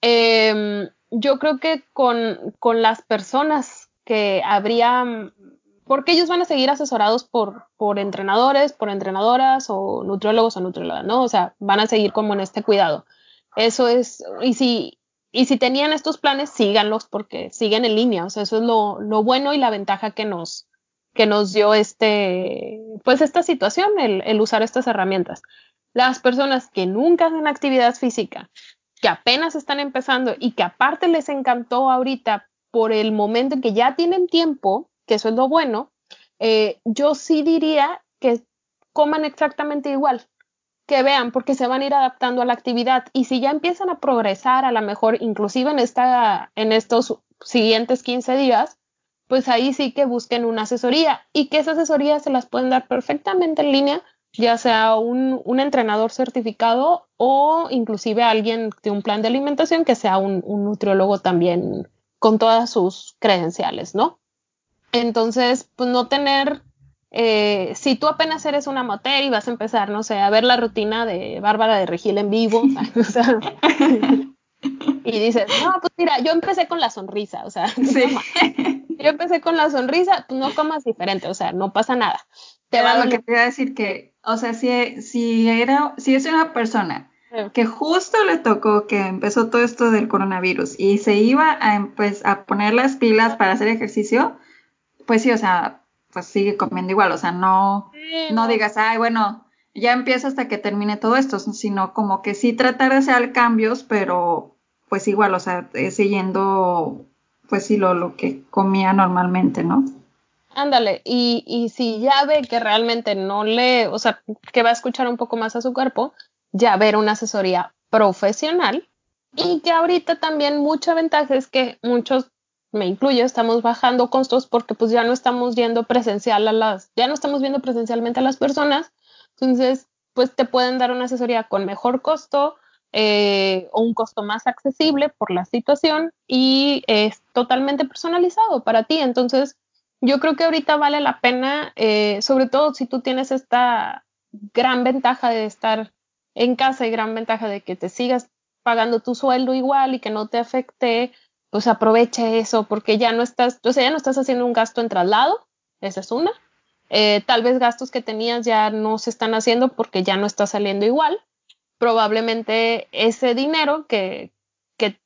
Em, yo creo que con, con, las personas que habría, porque ellos van a seguir asesorados por, por entrenadores, por entrenadoras o nutriólogos o nutriólogas, ¿no? O sea, van a seguir como en este cuidado. Eso es, y si, y si tenían estos planes, síganlos porque siguen en línea. O sea, eso es lo, lo bueno y la ventaja que nos, que nos dio este, pues esta situación, el, usar estas herramientas. Las personas que nunca hacen actividad física, que apenas están empezando y que aparte les encantó ahorita por el momento en que ya tienen tiempo, que eso es lo bueno, eh, yo sí diría que coman exactamente igual, que vean, porque se van a ir adaptando a la actividad y si ya empiezan a progresar, a lo mejor inclusive en, esta, en estos siguientes 15 días, pues ahí sí que busquen una asesoría y que esa asesoría se las pueden dar perfectamente en línea, ya sea un, un entrenador certificado o inclusive alguien de un plan de alimentación que sea un, un nutriólogo también con todas sus credenciales, ¿no? Entonces, pues no tener eh, si tú apenas eres una motel y vas a empezar, no sé, a ver la rutina de Bárbara de Regil en vivo, o sea, y dices, no, pues mira, yo empecé con la sonrisa, o sea, yo empecé con la sonrisa, tú no comas diferente, o sea, no pasa nada. Te va lo que te iba a decir que, o sea, si, si era, si es una persona que justo le tocó que empezó todo esto del coronavirus y se iba a, pues, a poner las pilas para hacer ejercicio, pues sí, o sea, pues sigue comiendo igual, o sea, no, no. digas, ay, bueno, ya empieza hasta que termine todo esto, sino como que sí tratar de hacer cambios, pero pues igual, o sea, eh, siguiendo, pues sí, lo, lo que comía normalmente, ¿no? Ándale, y, y si ya ve que realmente no le, o sea, que va a escuchar un poco más a su cuerpo, ya ver una asesoría profesional y que ahorita también mucha ventaja es que muchos me incluyo, estamos bajando costos porque pues ya no estamos yendo presencial a las, ya no estamos viendo presencialmente a las personas, entonces pues te pueden dar una asesoría con mejor costo eh, o un costo más accesible por la situación y es totalmente personalizado para ti, entonces yo creo que ahorita vale la pena, eh, sobre todo si tú tienes esta gran ventaja de estar en casa y gran ventaja de que te sigas pagando tu sueldo igual y que no te afecte pues aprovecha eso porque ya no estás, o sea, ya no estás haciendo un gasto en traslado, esa es una. Eh, tal vez gastos que tenías ya no se están haciendo porque ya no está saliendo igual. Probablemente ese dinero que, que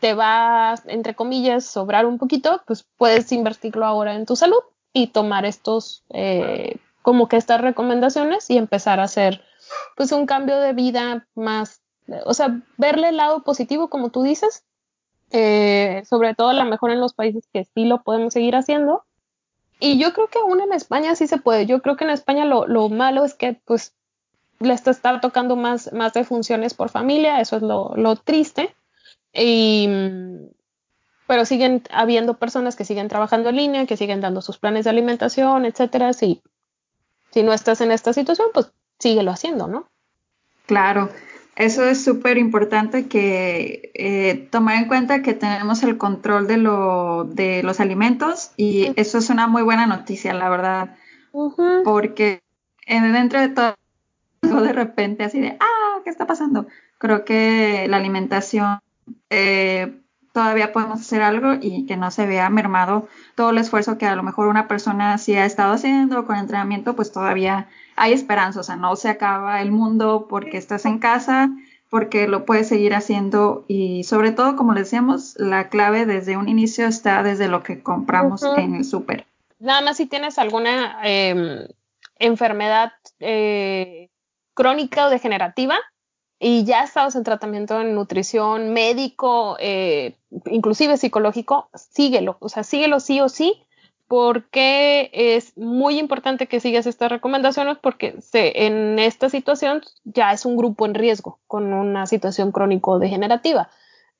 te va, entre comillas, sobrar un poquito, pues puedes invertirlo ahora en tu salud y tomar estos, eh, como que estas recomendaciones y empezar a hacer, pues, un cambio de vida más, o sea, verle el lado positivo, como tú dices, eh, sobre todo a lo mejor en los países que sí lo podemos seguir haciendo. Y yo creo que aún en España sí se puede. Yo creo que en España lo, lo malo es que pues le está, está, tocando más, más de funciones por familia, eso es lo, lo triste. Y, pero siguen habiendo personas que siguen trabajando en línea, que siguen dando sus planes de alimentación, etcétera. Si, si no estás en esta situación, pues síguelo haciendo, ¿no? Claro. Eso es súper importante que eh, tomar en cuenta que tenemos el control de, lo, de los alimentos y eso es una muy buena noticia, la verdad, porque dentro de todo, de repente así de, ah, ¿qué está pasando? Creo que la alimentación eh, todavía podemos hacer algo y que no se vea mermado todo el esfuerzo que a lo mejor una persona sí ha estado haciendo con entrenamiento, pues todavía hay esperanza, o sea, no se acaba el mundo porque estás en casa, porque lo puedes seguir haciendo y sobre todo, como les decíamos, la clave desde un inicio está desde lo que compramos en el súper. Nada más si tienes alguna em, enfermedad eh, crónica o degenerativa, y ya estás en tratamiento en nutrición médico, eh, inclusive psicológico, síguelo, o sea, síguelo sí o sí, porque es muy importante que sigas estas recomendaciones porque se, en esta situación ya es un grupo en riesgo con una situación crónico-degenerativa.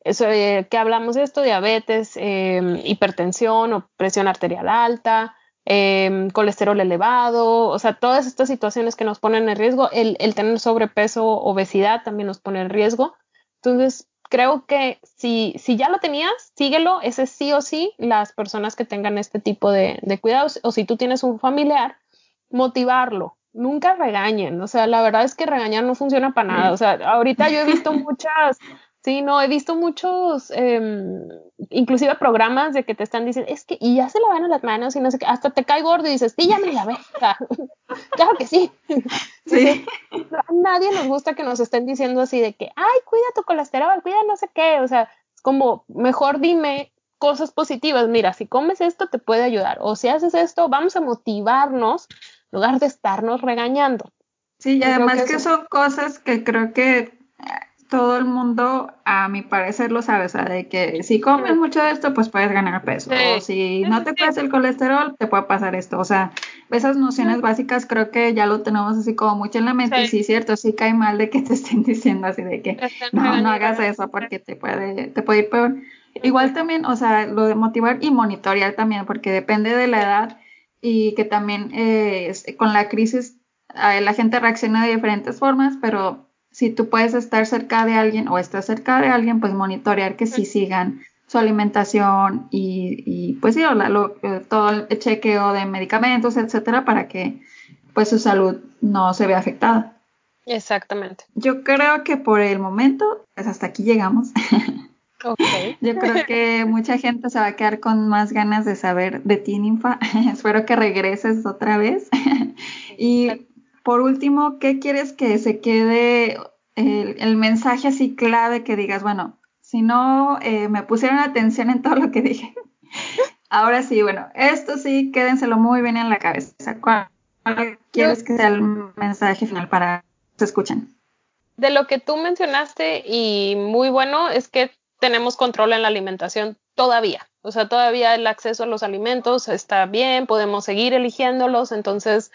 Eso, eh, que hablamos de esto, diabetes, eh, hipertensión o presión arterial alta, Em, colesterol elevado, o sea, todas estas situaciones que nos ponen en riesgo, el, el, tener sobrepeso, obesidad también nos pone en riesgo. Entonces, creo que si, si ya lo tenías, síguelo, ese sí o sí, las personas que tengan este tipo de, de cuidados, o si tú tienes un familiar, motivarlo, nunca regañen, o sea, la verdad es que regañar no funciona para nada, o sea, ahorita yo he visto muchas Sí, no, he visto muchos, eh, inclusive programas de que te están diciendo, es que, y ya se lavan las manos y no sé qué, hasta te cae gordo y dices, sí, ya me lavé. claro que sí. sí. A nadie nos gusta que nos estén diciendo así de que, ay, cuida tu colesterol, cuida no sé qué, o sea, es como mejor dime cosas positivas. Mira, si comes esto te puede ayudar. O si haces esto, vamos a motivarnos en lugar de estarnos regañando. Sí, y además que, son cosas que creo que todo el mundo, a mi parecer, lo sabe. O sea, de que si comes mucho de esto, pues puedes ganar peso. O si no te pasa el colesterol, te puede pasar esto. O sea, esas nociones básicas creo que ya lo tenemos así como mucho en la mente. Sí, cierto, sí cae mal de que te estén diciendo así de que no, no hagas eso porque te puede, te puede ir peor. Igual también, o sea, lo de motivar y monitorear también, porque depende de la edad y que también eh, con la crisis la gente reacciona de diferentes formas, pero si tú puedes estar cerca de alguien o estás cerca de alguien, pues monitorear que sí sigan su alimentación y, pues sí, eh, todo el chequeo de medicamentos, etcétera, para que pues su salud no se vea afectada. Exactamente. Yo creo que por el momento, pues hasta aquí llegamos. Yo creo que mucha gente se va a quedar con más ganas de saber de ti, Ninfa. Espero que regreses otra vez. y por último, ¿qué quieres que se quede el, mensaje así clave que digas, bueno, si no eh, me pusieron atención en todo lo que dije? Ahora sí, bueno, esto sí, quédenselo muy bien en la cabeza. ¿Cuál, quieres que sea el mensaje final para que se escuchen? De lo que tú mencionaste y muy bueno es que tenemos control en la alimentación todavía. O sea, todavía el acceso a los alimentos está bien, podemos seguir eligiéndolos, entonces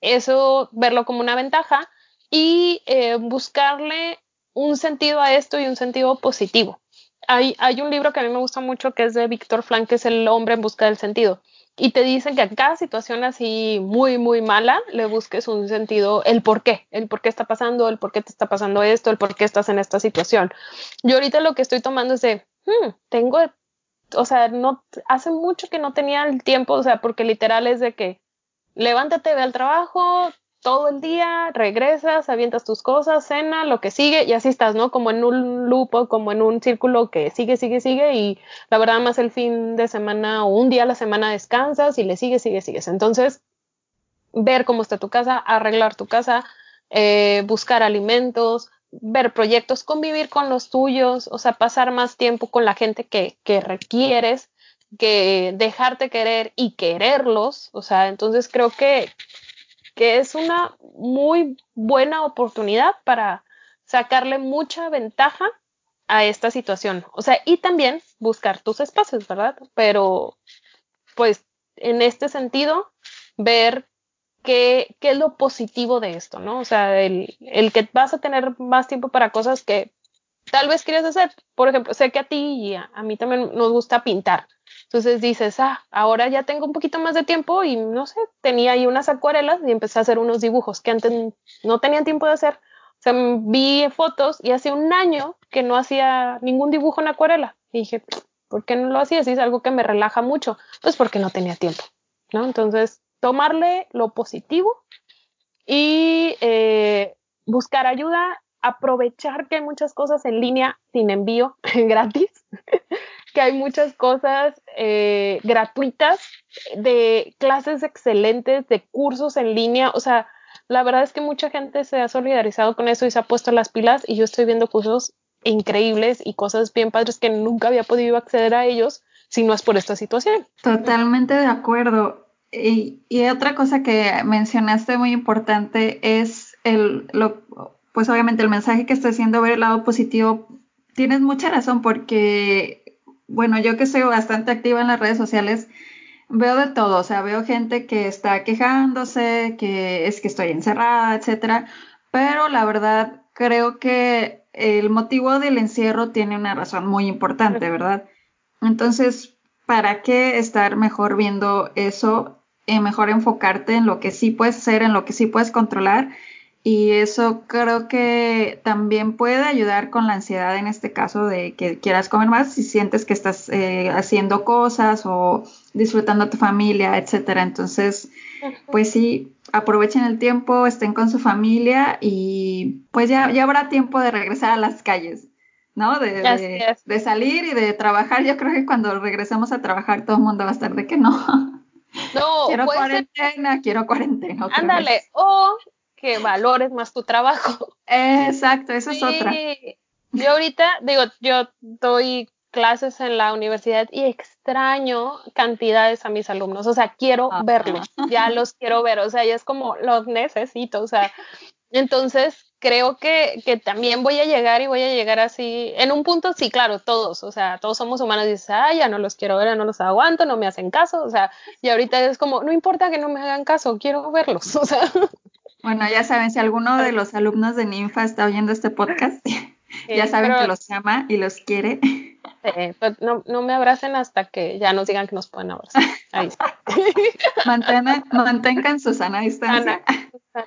eso verlo como una ventaja y eh, buscarle un sentido a esto y un sentido positivo. Hay, hay un libro que a mí me gusta mucho que es de Víctor Frank, que es El hombre en busca del sentido. Y te dicen que a cada situación así muy, muy mala le busques un sentido, el por qué, el por qué está pasando, el por qué te está pasando esto, el por qué estás en esta situación. Yo ahorita lo que estoy tomando es de, hmm, tengo, o sea, no, hace mucho que no tenía el tiempo, o sea, porque literal es de que levántate, ve al trabajo, todo el día, regresas, avientas tus cosas, cena, lo que sigue, y así estás, ¿no? Como en un lupo, como en un círculo que sigue, sigue, sigue, y la verdad más el fin de semana o un día a la semana descansas y le sigues, sigues, sigues. Entonces, ver cómo está tu casa, arreglar tu casa, eh, buscar alimentos, ver proyectos, convivir con los tuyos, o sea, pasar más tiempo con la gente que, que requieres, que dejarte querer y quererlos, o sea, entonces creo que que es una muy buena oportunidad para sacarle mucha ventaja a esta situación. O sea, y también buscar tus espacios, ¿verdad? Pero, pues, en este sentido, ver qué, qué es lo positivo de esto, ¿no? O sea, el, el que vas a tener más tiempo para cosas que tal vez quieres hacer. Por ejemplo, sé que a ti y a mí también nos gusta pintar. Entonces dices, ah, ahora ya tengo un poquito más de tiempo y no sé, tenía ahí unas acuarelas y empecé a hacer unos dibujos que antes no tenía tiempo de hacer. O sea, vi fotos y hace un año que no hacía ningún dibujo en acuarela. Y dije, ¿por qué no lo hacía? Si es algo que me relaja mucho. Pues porque no tenía tiempo, ¿no? Entonces, tomarle lo positivo y eh, buscar ayuda, aprovechar que hay muchas cosas en línea sin envío gratis que hay muchas cosas eh, gratuitas, de clases excelentes, de cursos en línea. O sea, la verdad es que mucha gente se ha solidarizado con eso y se ha puesto las pilas y yo estoy viendo cursos increíbles y cosas bien padres que nunca había podido acceder a ellos si no es por esta situación. Totalmente de acuerdo. Y, y otra cosa que mencionaste muy importante es el, lo, pues obviamente el mensaje que está haciendo ver el lado positivo. Tienes mucha razón porque bueno, yo que soy bastante activa en las redes sociales, veo de todo, o sea, veo gente que está quejándose, que es que estoy encerrada, etcétera, pero la verdad creo que el motivo del encierro tiene una razón muy importante, ¿verdad? Entonces, ¿para qué estar mejor viendo eso y mejor enfocarte en lo que sí puedes hacer, en lo que sí puedes controlar y eso creo que también puede ayudar con la ansiedad en este caso de que quieras comer más si sientes que estás eh, haciendo cosas o disfrutando a tu familia, etcétera. Entonces, pues sí, aprovechen el tiempo, estén con su familia y pues ya, ya habrá tiempo de regresar a las calles. ¿no? De, de, salir y de trabajar. Yo creo que cuando regresemos a trabajar todo el mundo va a estar de que no. No, quiero cuarentena, quiero cuarentena. Ándale, o que valores más tu trabajo. Exacto, eso es otra. Yo ahorita, digo, yo estoy clases en la universidad y extraño cantidades a mis alumnos, o sea, quiero Ah. verlos, ya los quiero ver, o sea, ya es como los necesito, o sea, entonces creo que, que también voy a llegar y voy a llegar así, en un punto sí, claro, todos, o sea, todos somos humanos y dices, ah, ya no los quiero ver, ya no los aguanto, no me hacen caso, o sea, y ahorita es como, no importa que no me hagan caso, quiero verlos, o sea. Bueno, ya saben, si alguno de los alumnos de Ninfa está oyendo este podcast, ya saben pero, que los ama y los quiere. pues, no, no me abracen hasta que ya nos digan que nos pueden abrazar. Ahí está. Mantengan, mantengan su sana distancia.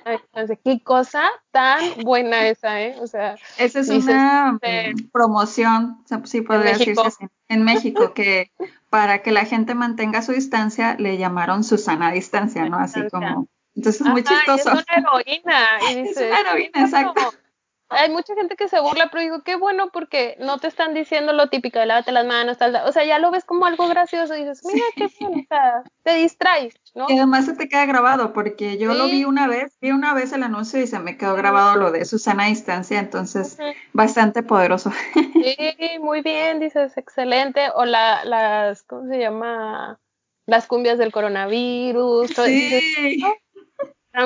Entonces, qué cosa tan buena esa, ¿eh? O sea, Esa es una mm, promoción, sí podría decirse así, en México, que para que la gente mantenga su distancia le llamaron Susana distancia, ¿no? Así como, entonces es muy ajá, chistoso. Es una heroína. Y Es dices, una heroína, exacto. Hay mucha gente que se burla, pero digo, qué bueno porque no te están diciendo lo típico de lávate las manos, tal, tal. O sea, ya lo ves como algo gracioso y dices, mira qué bien, o sea, te distraes, ¿no? Y además se te queda grabado, porque yo lo Sí. vi una vez, vi una vez el anuncio y se me quedó grabado lo de Susana distancia, entonces Ujú. bastante poderoso. Sí, muy bien, dices, excelente. O la, las, ¿cómo se llama? Las cumbias del coronavirus. todo- dices, Sí.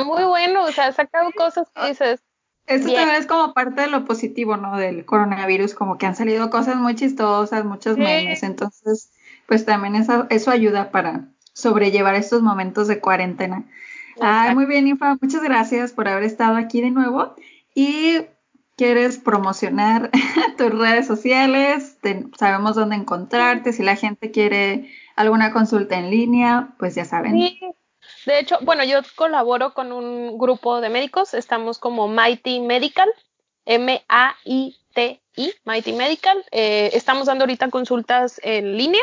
Está muy bueno, o sea, ha sacado cosas que dices, Esto Bien. también es como parte de lo positivo, ¿no? Del coronavirus, como que han salido cosas muy chistosas, muchos Sí. memes, entonces, pues también eso, eso ayuda para sobrellevar estos momentos de cuarentena. Ay, muy bien, Infa, muchas gracias por haber estado aquí de nuevo. Y quieres promocionar tus redes sociales, Te- sabemos dónde encontrarte, si la gente quiere alguna consulta en línea, pues ya saben. Sí. De hecho, bueno, yo colaboro con un grupo de médicos, estamos como Mighty Medical, M-A-I-T-I, Mighty Medical. Eh, estamos dando ahorita consultas en línea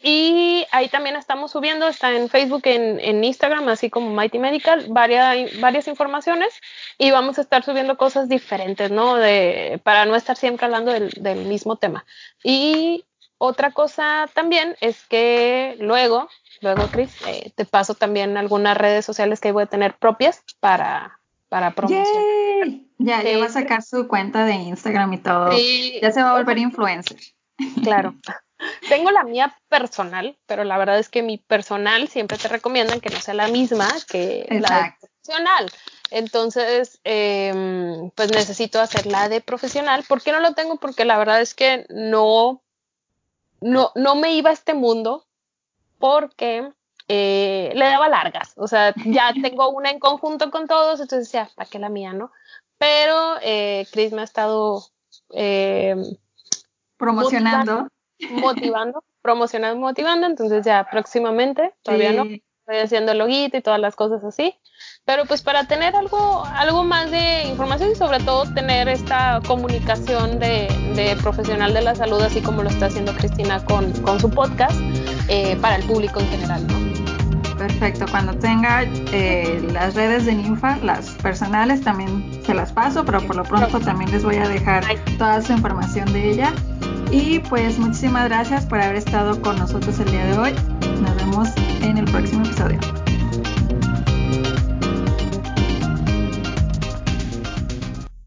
y ahí también estamos subiendo, está en Facebook, en, en Instagram, así como Mighty Medical, varias, varias informaciones y vamos a estar subiendo cosas diferentes, ¿no? De, para no estar siempre hablando del, del mismo tema. Y otra cosa también es que luego, luego, Chris, eh, te paso también algunas redes sociales que voy a tener propias para, para promocionar. ¡Yay! Ya, ya Sí. va a sacar su cuenta de Instagram y todo. Sí, Ya se va a volver influencer. claro. Tengo la mía personal, pero la verdad es que mi personal siempre te recomiendan que no sea la misma que la de profesional. Entonces, eh, pues necesito hacer la de profesional. ¿Por qué no lo tengo? Porque la verdad es que no, no, no me iba a este mundo porque eh, le daba largas. O sea, ya tengo una en conjunto con todos, entonces ya, ¿para qué la mía, no? Pero eh, Chris me ha estado eh, Promocionando. motivando, promocionando, motivando, entonces ya próximamente, todavía no, estoy haciendo el loguito y todas las cosas así. Pero pues para tener algo, algo más de información y sobre todo tener esta comunicación de, de profesional de la salud, así como lo está haciendo Cristina con, con su podcast, eh, para el público en general, ¿no? Perfecto. Cuando tenga eh, las redes de Ninfa, las personales, también se las paso, pero por lo pronto también les voy a dejar toda su información de ella. Y pues muchísimas gracias por haber estado con nosotros el día de hoy. Nos vemos en el próximo episodio.